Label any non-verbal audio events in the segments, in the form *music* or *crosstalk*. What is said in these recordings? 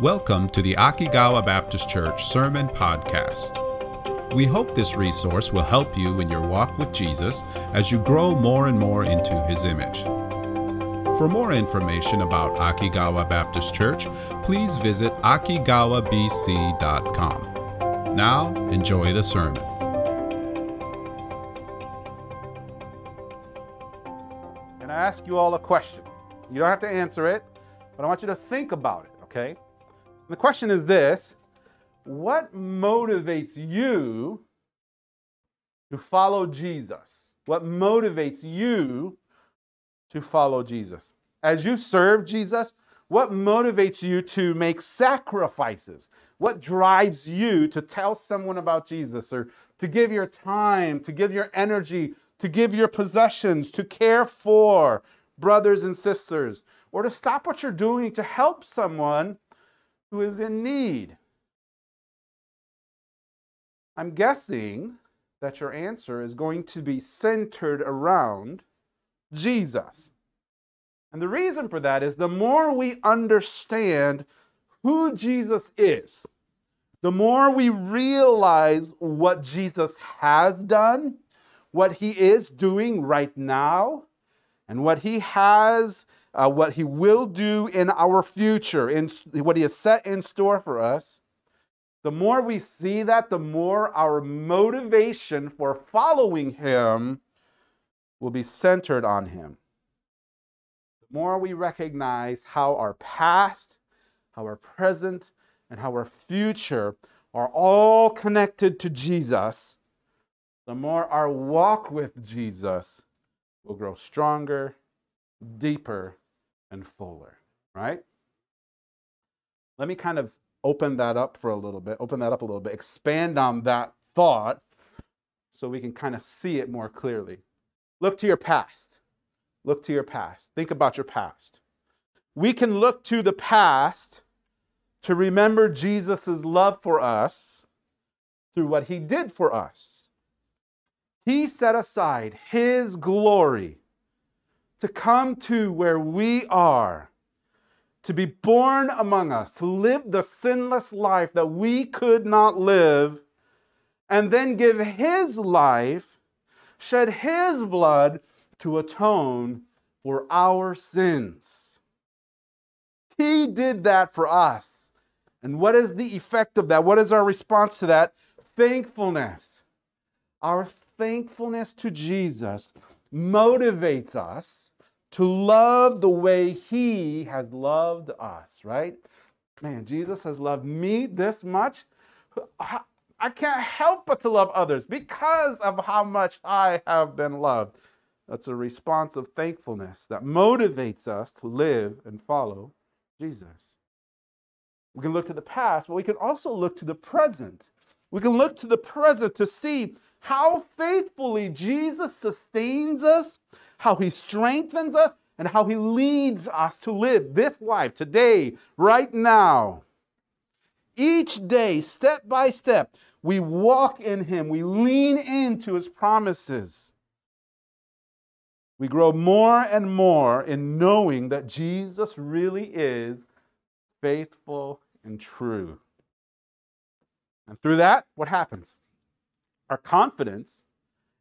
Welcome to the Akigawa Baptist Church Sermon Podcast. We hope this resource will help you in your walk with Jesus as you grow more and more into his image. For more information about Akigawa Baptist Church, please visit akigawabc.com. Now, enjoy the sermon. And I ask you all a question. You don't have to answer it, but I want you to think about it, okay? The question is this What motivates you to follow Jesus? What motivates you to follow Jesus? As you serve Jesus, what motivates you to make sacrifices? What drives you to tell someone about Jesus or to give your time, to give your energy, to give your possessions, to care for brothers and sisters, or to stop what you're doing to help someone who is in need? I'm guessing that your answer is going to be centered around Jesus. And the reason for that is the more we understand who Jesus is, the more we realize what Jesus has done, what he is doing right now, and what he has, uh, what he will do in our future, in what he has set in store for us, the more we see that, the more our motivation for following him will be centered on him. The more we recognize how our past, how our present, and how our future are all connected to Jesus, the more our walk with Jesus will grow stronger, deeper, and fuller, right? Let me kind of open that up for a little bit, open that up a little bit, expand on that thought so we can kind of see it more clearly. Look to your past. Look to your past. Think about your past. We can look to the past to remember Jesus' love for us through what he did for us. He set aside his glory to come to where we are to be born among us, to live the sinless life that we could not live, and then give his life, shed his blood to atone for our sins. He did that for us. And what is the effect of that? What is our response to that? Thankfulness. Our thankfulness to Jesus motivates us to love the way he has loved us, right? Man, Jesus has loved me this much. I can't help but to love others because of how much I have been loved. That's a response of thankfulness that motivates us to live and follow Jesus. We can look to the past, but we can also look to the present. We can look to the present to see how faithfully Jesus sustains us how he strengthens us, and how he leads us to live this life today, right now. Each day, step by step, we walk in him, we lean into his promises. We grow more and more in knowing that Jesus really is faithful and true. And through that, what happens? Our confidence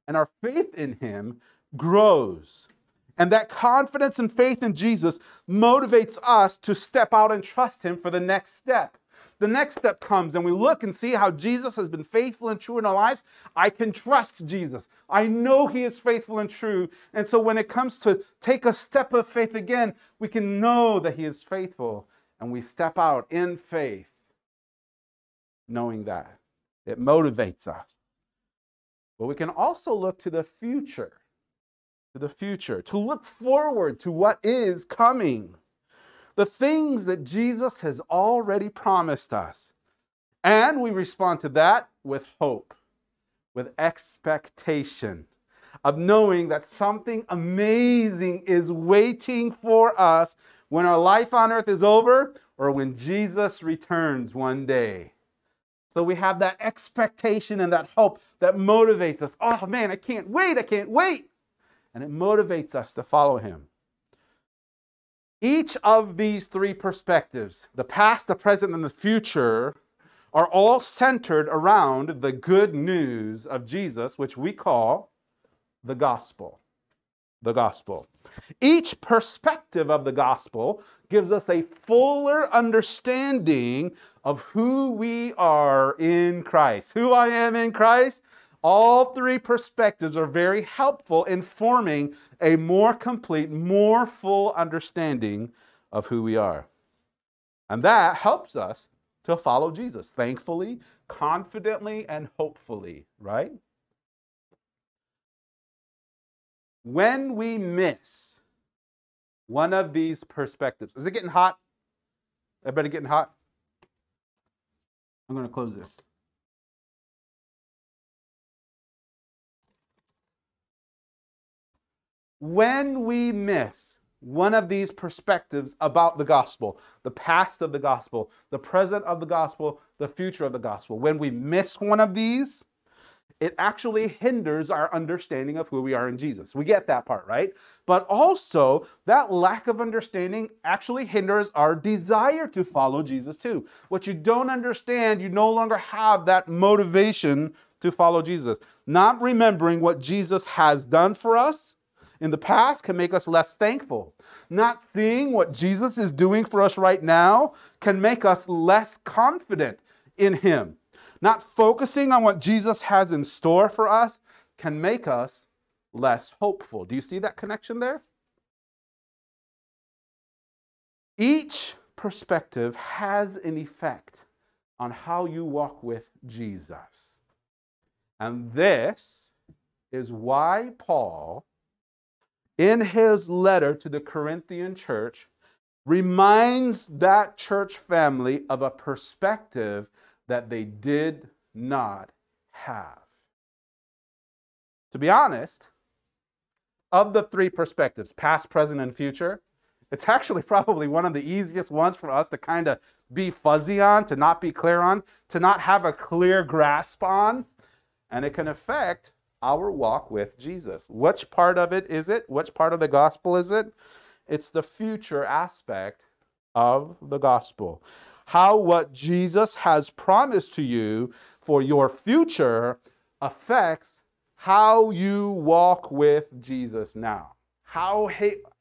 and our faith in him grows. And that confidence and faith in Jesus motivates us to step out and trust Him for the next step. The next step comes and we look and see how Jesus has been faithful and true in our lives. I can trust Jesus. I know He is faithful and true. And so when it comes to take a step of faith again, we can know that He is faithful and we step out in faith, knowing that. It motivates us. But we can also look to the future to the future, to look forward to what is coming, the things that Jesus has already promised us. And we respond to that with hope, with expectation of knowing that something amazing is waiting for us when our life on earth is over or when Jesus returns one day. So we have that expectation and that hope that motivates us. Oh man, I can't wait, I can't wait and it motivates us to follow him. Each of these three perspectives, the past, the present, and the future, are all centered around the good news of Jesus, which we call the gospel. The gospel. Each perspective of the gospel gives us a fuller understanding of who we are in Christ. Who I am in Christ. All three perspectives are very helpful in forming a more complete, more full understanding of who we are. And that helps us to follow Jesus, thankfully, confidently, and hopefully, right? When we miss one of these perspectives, is it getting hot? Everybody getting hot? I'm going to close this. When we miss one of these perspectives about the gospel, the past of the gospel, the present of the gospel, the future of the gospel, when we miss one of these, it actually hinders our understanding of who we are in Jesus. We get that part, right? But also, that lack of understanding actually hinders our desire to follow Jesus too. What you don't understand, you no longer have that motivation to follow Jesus. Not remembering what Jesus has done for us in the past can make us less thankful. Not seeing what Jesus is doing for us right now can make us less confident in Him. Not focusing on what Jesus has in store for us can make us less hopeful. Do you see that connection there? Each perspective has an effect on how you walk with Jesus. And this is why Paul, in his letter to the Corinthian church, reminds that church family of a perspective that they did not have. To be honest, of the three perspectives, past, present, and future, it's *laughs* actually probably one of the easiest ones for us to kind of be fuzzy on, to not be clear on, to not have a clear grasp on, and it can affect our walk with Jesus. Which part of it is it? Which part of the gospel is it? It's the future aspect of the gospel how what Jesus has promised to you for your future affects how you walk with Jesus now. How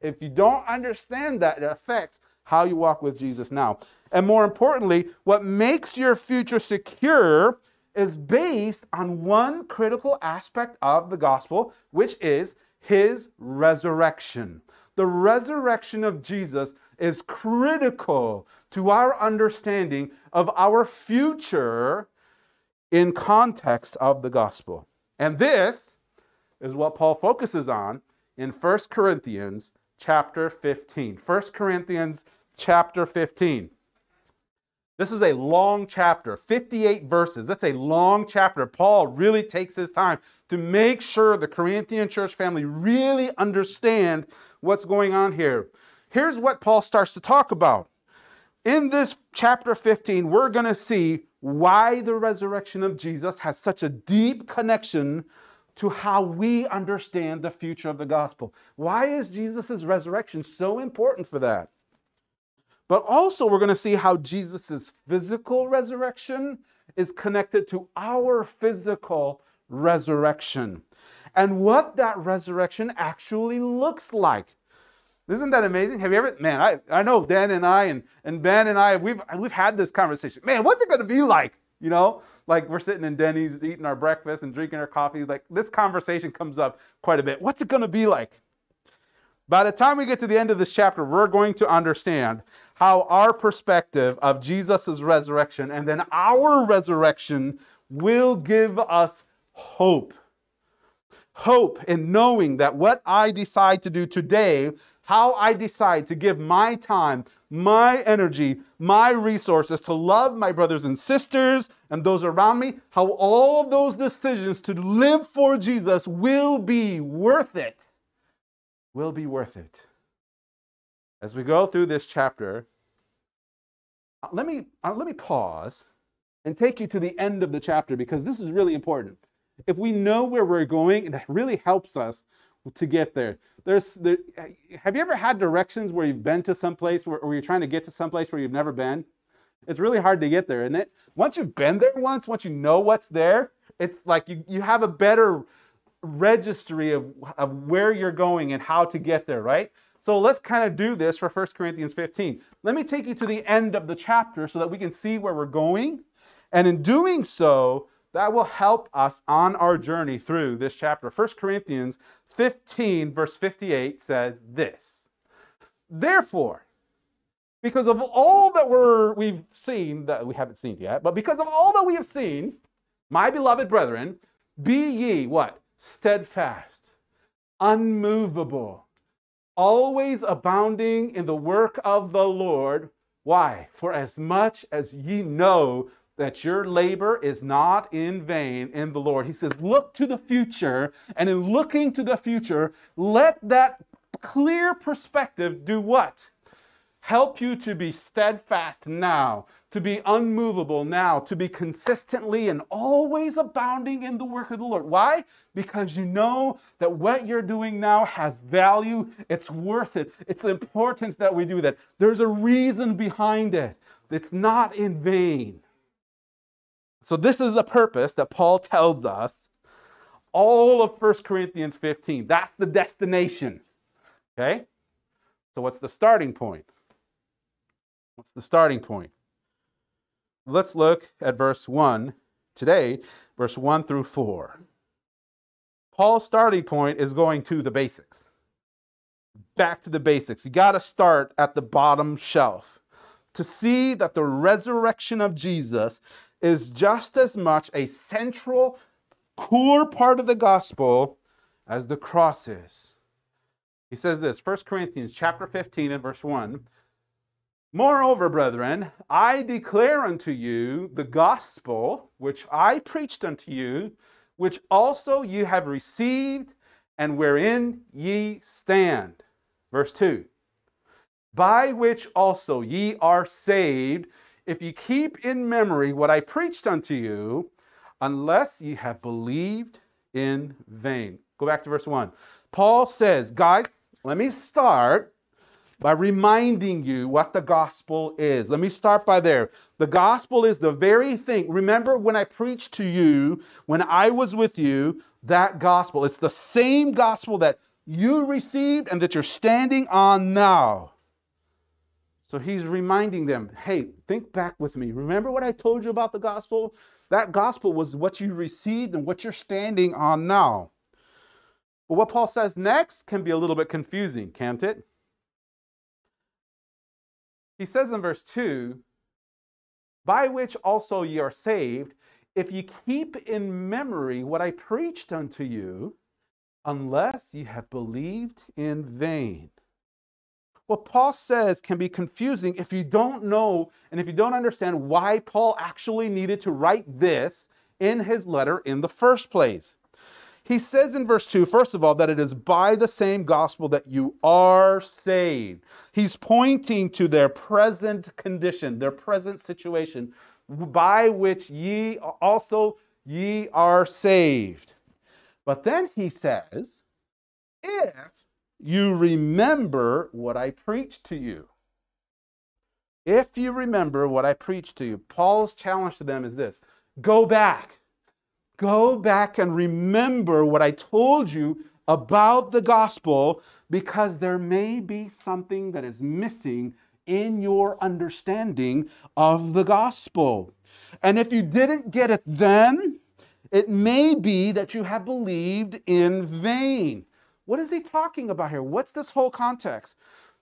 if you don't understand that, it affects how you walk with Jesus now. And more importantly, what makes your future secure is based on one critical aspect of the gospel, which is his resurrection. The resurrection of Jesus is critical to our understanding of our future in context of the gospel. And this is what Paul focuses on in 1 Corinthians chapter 15. 1 Corinthians chapter 15. This is a long chapter, 58 verses. That's a long chapter. Paul really takes his time to make sure the Corinthian church family really understand what's going on here. Here's what Paul starts to talk about. In this chapter 15, we're going to see why the resurrection of Jesus has such a deep connection to how we understand the future of the gospel. Why is Jesus' resurrection so important for that? But also, we're going to see how Jesus' physical resurrection is connected to our physical resurrection and what that resurrection actually looks like. Isn't that amazing? Have you ever, man, I, I know Dan and I and, and Ben and I, we've, we've had this conversation. Man, what's it going to be like? You know, like we're sitting in Denny's eating our breakfast and drinking our coffee. Like this conversation comes up quite a bit. What's it going to be like? By the time we get to the end of this chapter, we're going to understand how our perspective of Jesus' resurrection and then our resurrection will give us hope. Hope in knowing that what I decide to do today, how I decide to give my time, my energy, my resources to love my brothers and sisters and those around me, how all those decisions to live for Jesus will be worth it will be worth it. As we go through this chapter, uh, let me, uh, let me pause and take you to the end of the chapter because this is really important. If we know where we're going, it really helps us to get there. There's there, have you ever had directions where you've been to some place where, where you're trying to get to some place where you've never been? It's really hard to get there, isn't it? Once you've been there once, once you know what's there, it's like you, you have a better registry of, of where you're going and how to get there, right? So let's kind of do this for 1 Corinthians 15. Let me take you to the end of the chapter so that we can see where we're going. And in doing so, that will help us on our journey through this chapter. 1 Corinthians 15, verse 58 says this Therefore, because of all that we're, we've seen, that we haven't seen yet, but because of all that we have seen, my beloved brethren, be ye what? Steadfast, unmovable, always abounding in the work of the Lord. Why? For as much as ye know that your labor is not in vain in the Lord. He says, look to the future, and in looking to the future, let that clear perspective do what? Help you to be steadfast now, to be unmovable now, to be consistently and always abounding in the work of the Lord. Why? Because you know that what you're doing now has value, it's worth it, it's important that we do that. There's a reason behind it, it's not in vain. So, this is the purpose that Paul tells us all of 1 Corinthians 15. That's the destination. Okay? So, what's the starting point? What's the starting point? Let's look at verse 1 today, verse 1 through 4. Paul's starting point is going to the basics. Back to the basics. You got to start at the bottom shelf to see that the resurrection of Jesus is just as much a central core part of the gospel as the cross is. He says this, 1 Corinthians chapter 15 and verse 1. Moreover, brethren, I declare unto you the gospel which I preached unto you, which also ye have received, and wherein ye stand. Verse 2 By which also ye are saved, if ye keep in memory what I preached unto you, unless ye have believed in vain. Go back to verse 1. Paul says, guys, let me start by reminding you what the gospel is. Let me start by there. The gospel is the very thing. Remember when I preached to you, when I was with you, that gospel. It's the same gospel that you received and that you're standing on now. So he's reminding them, hey, think back with me. Remember what I told you about the gospel? That gospel was what you received and what you're standing on now. But what Paul says next can be a little bit confusing, can't it? He says in verse 2 By which also ye are saved, if ye keep in memory what I preached unto you, unless ye have believed in vain what Paul says can be confusing if you don't know and if you don't understand why Paul actually needed to write this in his letter in the first place. He says in verse 2, first of all, that it is by the same gospel that you are saved. He's pointing to their present condition, their present situation, by which ye also ye are saved. But then he says, if you remember what I preached to you. If you remember what I preached to you, Paul's challenge to them is this go back. Go back and remember what I told you about the gospel because there may be something that is missing in your understanding of the gospel. And if you didn't get it then, it may be that you have believed in vain. What is he talking about here? What's this whole context?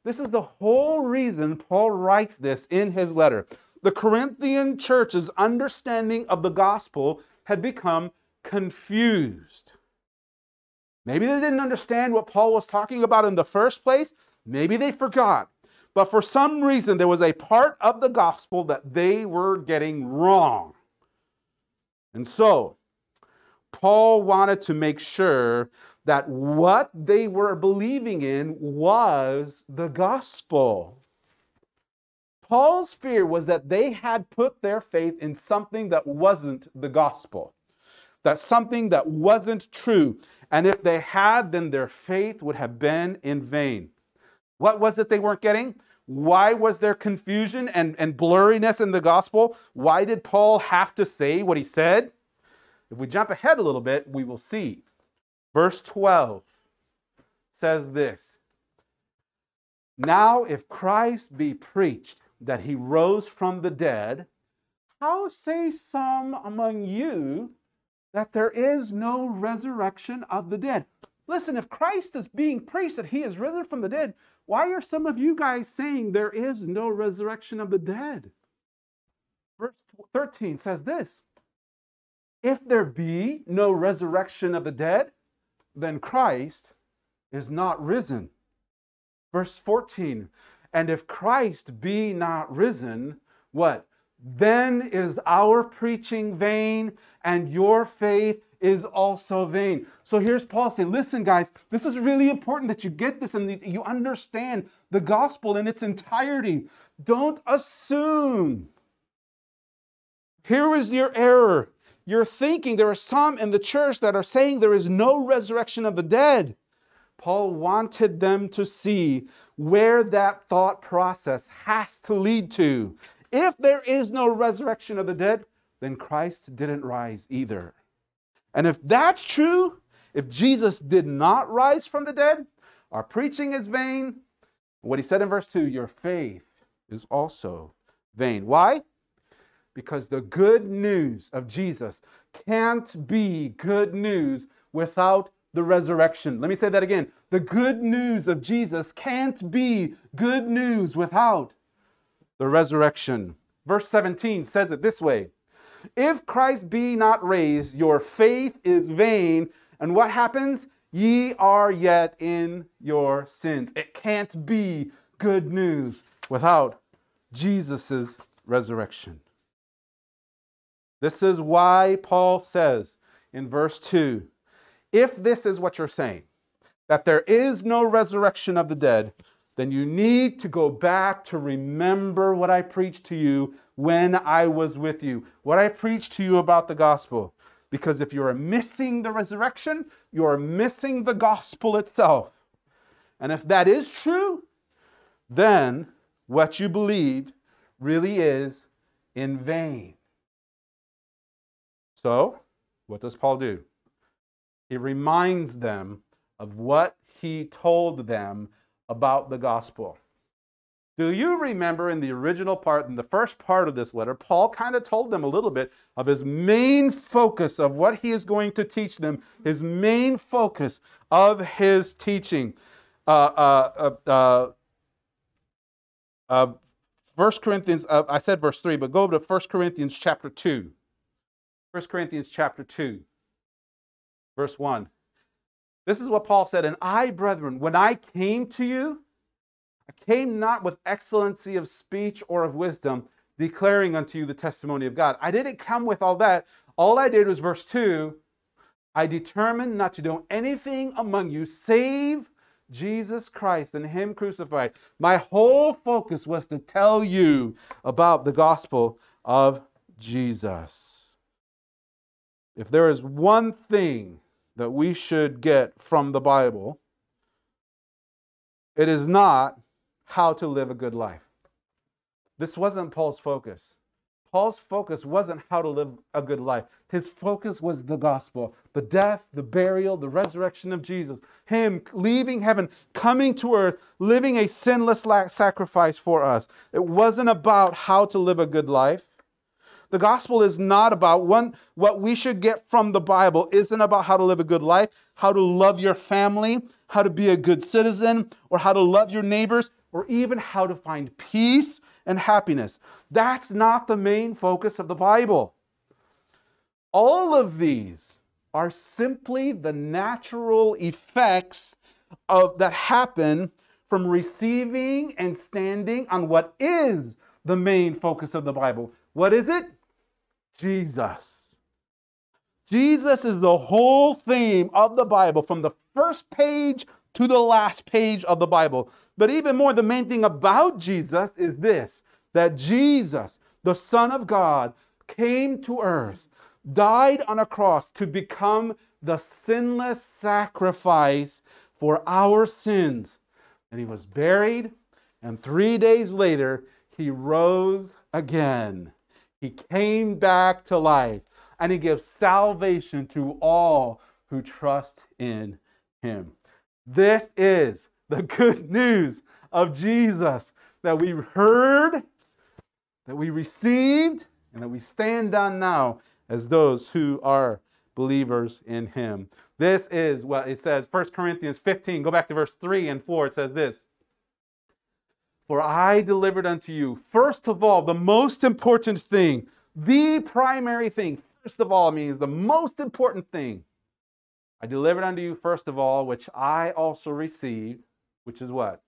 This is the whole reason Paul writes this in his letter. The Corinthian church's understanding of the gospel had become confused. Maybe they didn't understand what Paul was talking about in the first place. Maybe they forgot. But for some reason, there was a part of the gospel that they were getting wrong. And so, Paul wanted to make sure that what they were believing in was the gospel. Paul's fear was that they had put their faith in something that wasn't the gospel. that something that wasn't true. And if they had, then their faith would have been in vain. What was it they weren't getting? Why was there confusion and, and blurriness in the gospel? Why did Paul have to say what he said? If we jump ahead a little bit, we will see. Verse 12 says this Now, if Christ be preached that he rose from the dead, how say some among you that there is no resurrection of the dead? Listen, if Christ is being preached that he is risen from the dead, why are some of you guys saying there is no resurrection of the dead? Verse 13 says this If there be no resurrection of the dead, then Christ is not risen. Verse 14 And if Christ be not risen, what? Then is our preaching vain, and your faith is also vain. So here's Paul saying, listen, guys, this is really important that you get this and you understand the gospel in its entirety. Don't assume. Here is your error. You're thinking there are some in the church that are saying there is no resurrection of the dead. Paul wanted them to see where that thought process has to lead to. If there is no resurrection of the dead, then Christ didn't rise either. And if that's true, if Jesus did not rise from the dead, our preaching is vain. What he said in verse 2 your faith is also vain. Why? Because the good news of Jesus can't be good news without the resurrection. Let me say that again. The good news of Jesus can't be good news without the resurrection. Verse 17 says it this way if Christ be not raised, your faith is vain. And what happens? Ye are yet in your sins. It can't be good news without Jesus' resurrection. This is why Paul says in verse 2 if this is what you're saying, that there is no resurrection of the dead, then you need to go back to remember what I preached to you when I was with you, what I preached to you about the gospel. Because if you are missing the resurrection, you are missing the gospel itself. And if that is true, then what you believed really is in vain. So, what does Paul do? He reminds them of what he told them about the gospel. Do you remember in the original part, in the first part of this letter, Paul kind of told them a little bit of his main focus of what he is going to teach them, his main focus of his teaching. Uh, uh, uh, uh, 1 uh, Corinthians, uh, I said verse 3, but go to 1 Corinthians chapter 2. 1 Corinthians chapter 2, verse 1. This is what Paul said, and I, brethren, when I came to you, I came not with excellency of speech or of wisdom, declaring unto you the testimony of God. I didn't come with all that. All I did was verse 2 I determined not to do anything among you save Jesus Christ and Him crucified. My whole focus was to tell you about the gospel of Jesus. If there is one thing that we should get from the Bible, it is not how to live a good life. This wasn't Paul's focus. Paul's focus wasn't how to live a good life. His focus was the gospel, the death, the burial, the resurrection of Jesus, Him leaving heaven, coming to earth, living a sinless sacrifice for us. It wasn't about how to live a good life. The gospel is not about one, what we should get from the Bible isn't about how to live a good life, how to love your family, how to be a good citizen, or how to love your neighbors, or even how to find peace and happiness. That's not the main focus of the Bible. All of these are simply the natural effects of that happen from receiving and standing on what is the main focus of the Bible. What is it? Jesus. Jesus is the whole theme of the Bible from the first page to the last page of the Bible. But even more, the main thing about Jesus is this that Jesus, the Son of God, came to earth, died on a cross to become the sinless sacrifice for our sins. And he was buried, and three days later, he rose again. He came back to life, and he gives salvation to all who trust in him. This is the good *laughs* news of Jesus that we heard, that we received, and that we stand on now as those who are believers in him. This is what it says, 1 Corinthians 15. Go back to verse 3 and 4. It says this For I delivered unto you, first of all, the most important thing, the primary thing. First of all means the most important thing. I delivered unto you, first of all, which I also received, which is what?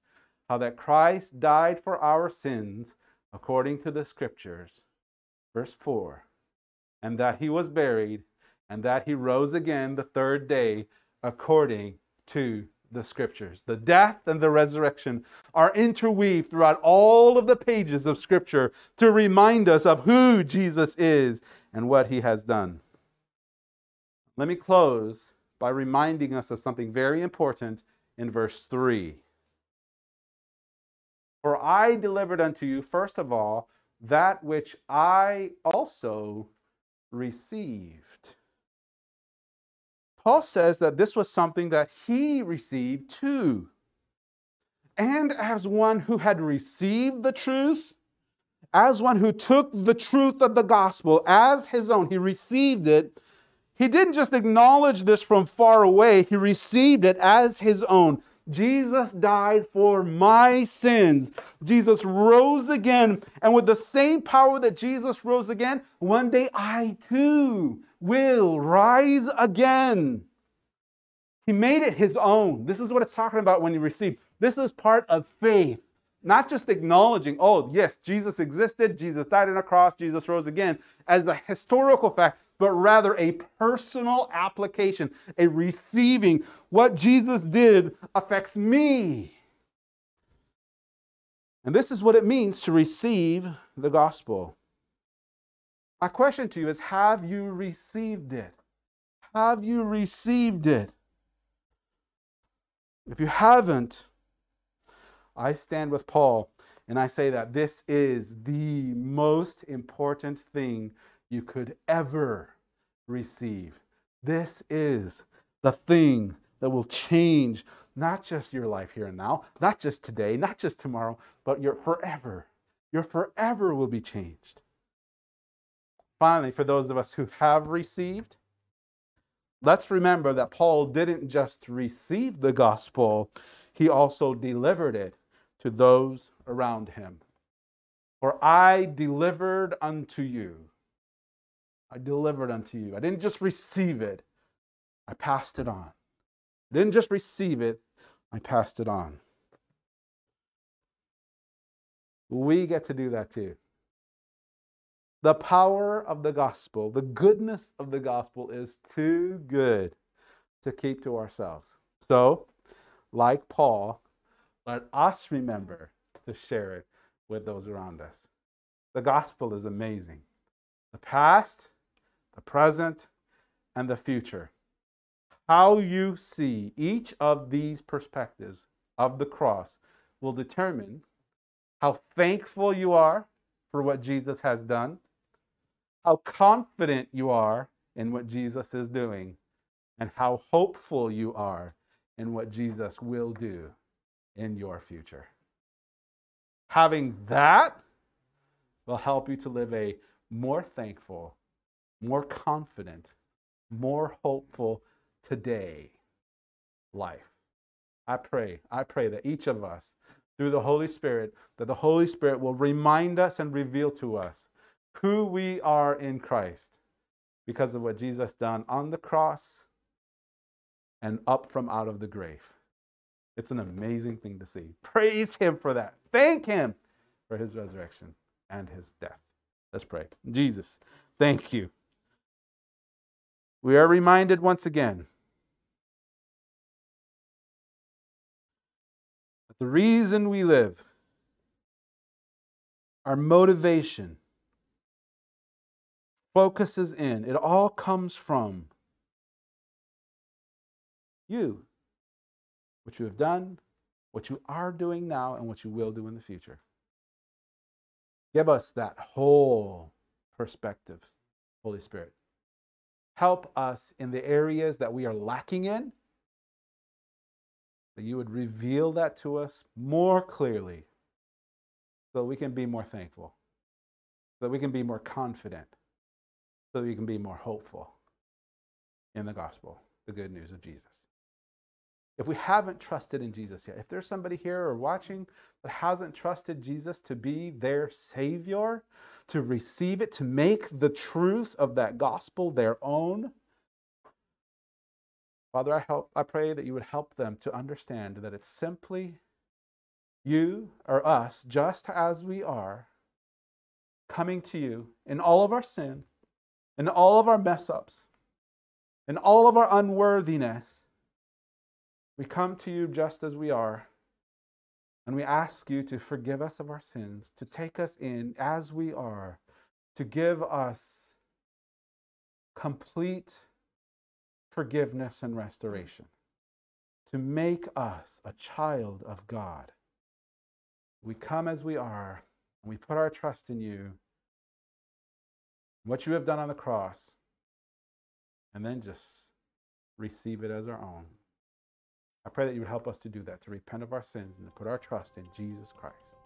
How that Christ died for our sins according to the scriptures. Verse 4 And that he was buried and that he rose again the third day according to the scriptures. The death and the resurrection are interweaved throughout all of the pages of scripture to remind us of who Jesus is and what he has done. Let me close by reminding us of something very important in verse 3. For I delivered unto you, first of all, that which I also received. Paul says that this was something that he received too. And as one who had received the truth, as one who took the truth of the gospel as his own, he received it. He didn't just acknowledge this from far away, he received it as his own. Jesus died for my sins. Jesus rose again. And with the same power that Jesus rose again, one day I too will rise again. He made it his own. This is what it's talking about when you receive. This is part of faith. Not just acknowledging, oh, yes, Jesus existed, Jesus died on a cross, Jesus rose again, as a historical fact, but rather a personal application, a receiving. What Jesus did affects me. And this is what it means to receive the gospel. My question to you is Have you received it? Have you received it? If you haven't, I stand with Paul and I say that this is the most important thing you could ever receive. This is the thing that will change not just your life here and now, not just today, not just tomorrow, but your forever. Your forever will be changed. Finally, for those of us who have received, let's remember that Paul didn't just receive the gospel, he also delivered it to those around him. For I delivered unto you I delivered unto you. I didn't just receive it, I passed it on. I didn't just receive it, I passed it on. We get to do that too. The power of the gospel, the goodness of the gospel is too good to keep to ourselves. So, like Paul, let us remember to share it with those around us. The gospel is amazing. The past the present, and the future. How you see each of these perspectives of the cross will determine how thankful you are for what Jesus has done, how confident you are in what Jesus is doing, and how hopeful you are in what Jesus will do in your future. Having that will help you to live a more thankful more confident, more hopeful today life. I pray, I pray that each of us, through the Holy Spirit, that the Holy Spirit will remind us and reveal to us who we are in Christ because of what Jesus done on the cross and up from out of the grave. It's an amazing thing to see. Praise Him for that. Thank Him for His resurrection and His death. Let's pray. Jesus, thank you we are reminded once again that the reason we live, our motivation, focuses in. It all comes from you, what you have done, what you are doing now, and what you will do in the future. Give us that whole perspective, Holy Spirit. Help us in the areas that we are lacking in, that you would reveal that to us more clearly so that we can be more thankful, so that we can be more confident, so that we can be more hopeful in the gospel, the good news of Jesus. If we haven't trusted in Jesus yet, if there's somebody here or watching that hasn't trusted Jesus to be their Savior, to receive it, to make the truth of that gospel their own, Father, I, help, I pray that you would help them to understand that it's simply you or us, just as we are, coming to you in all of our sin, in all of our mess ups, in all of our unworthiness we come to you just as we are, and we ask you to forgive us of our sins, to take us in as we are, to give us complete forgiveness and restoration, to make us a child of God. We come as we are, and we put our trust in you, what you have done on the cross, and then just receive it as our own. I pray that you would help us to do that, to repent of our sins and to put our trust in Jesus Christ.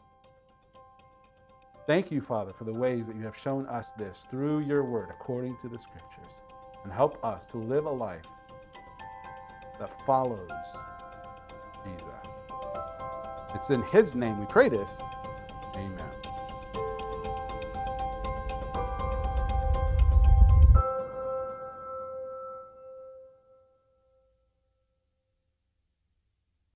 Thank you, Father, for the ways that you have shown us this through your word according to the scriptures. And help us to live a life that follows Jesus. It's in his name we pray this.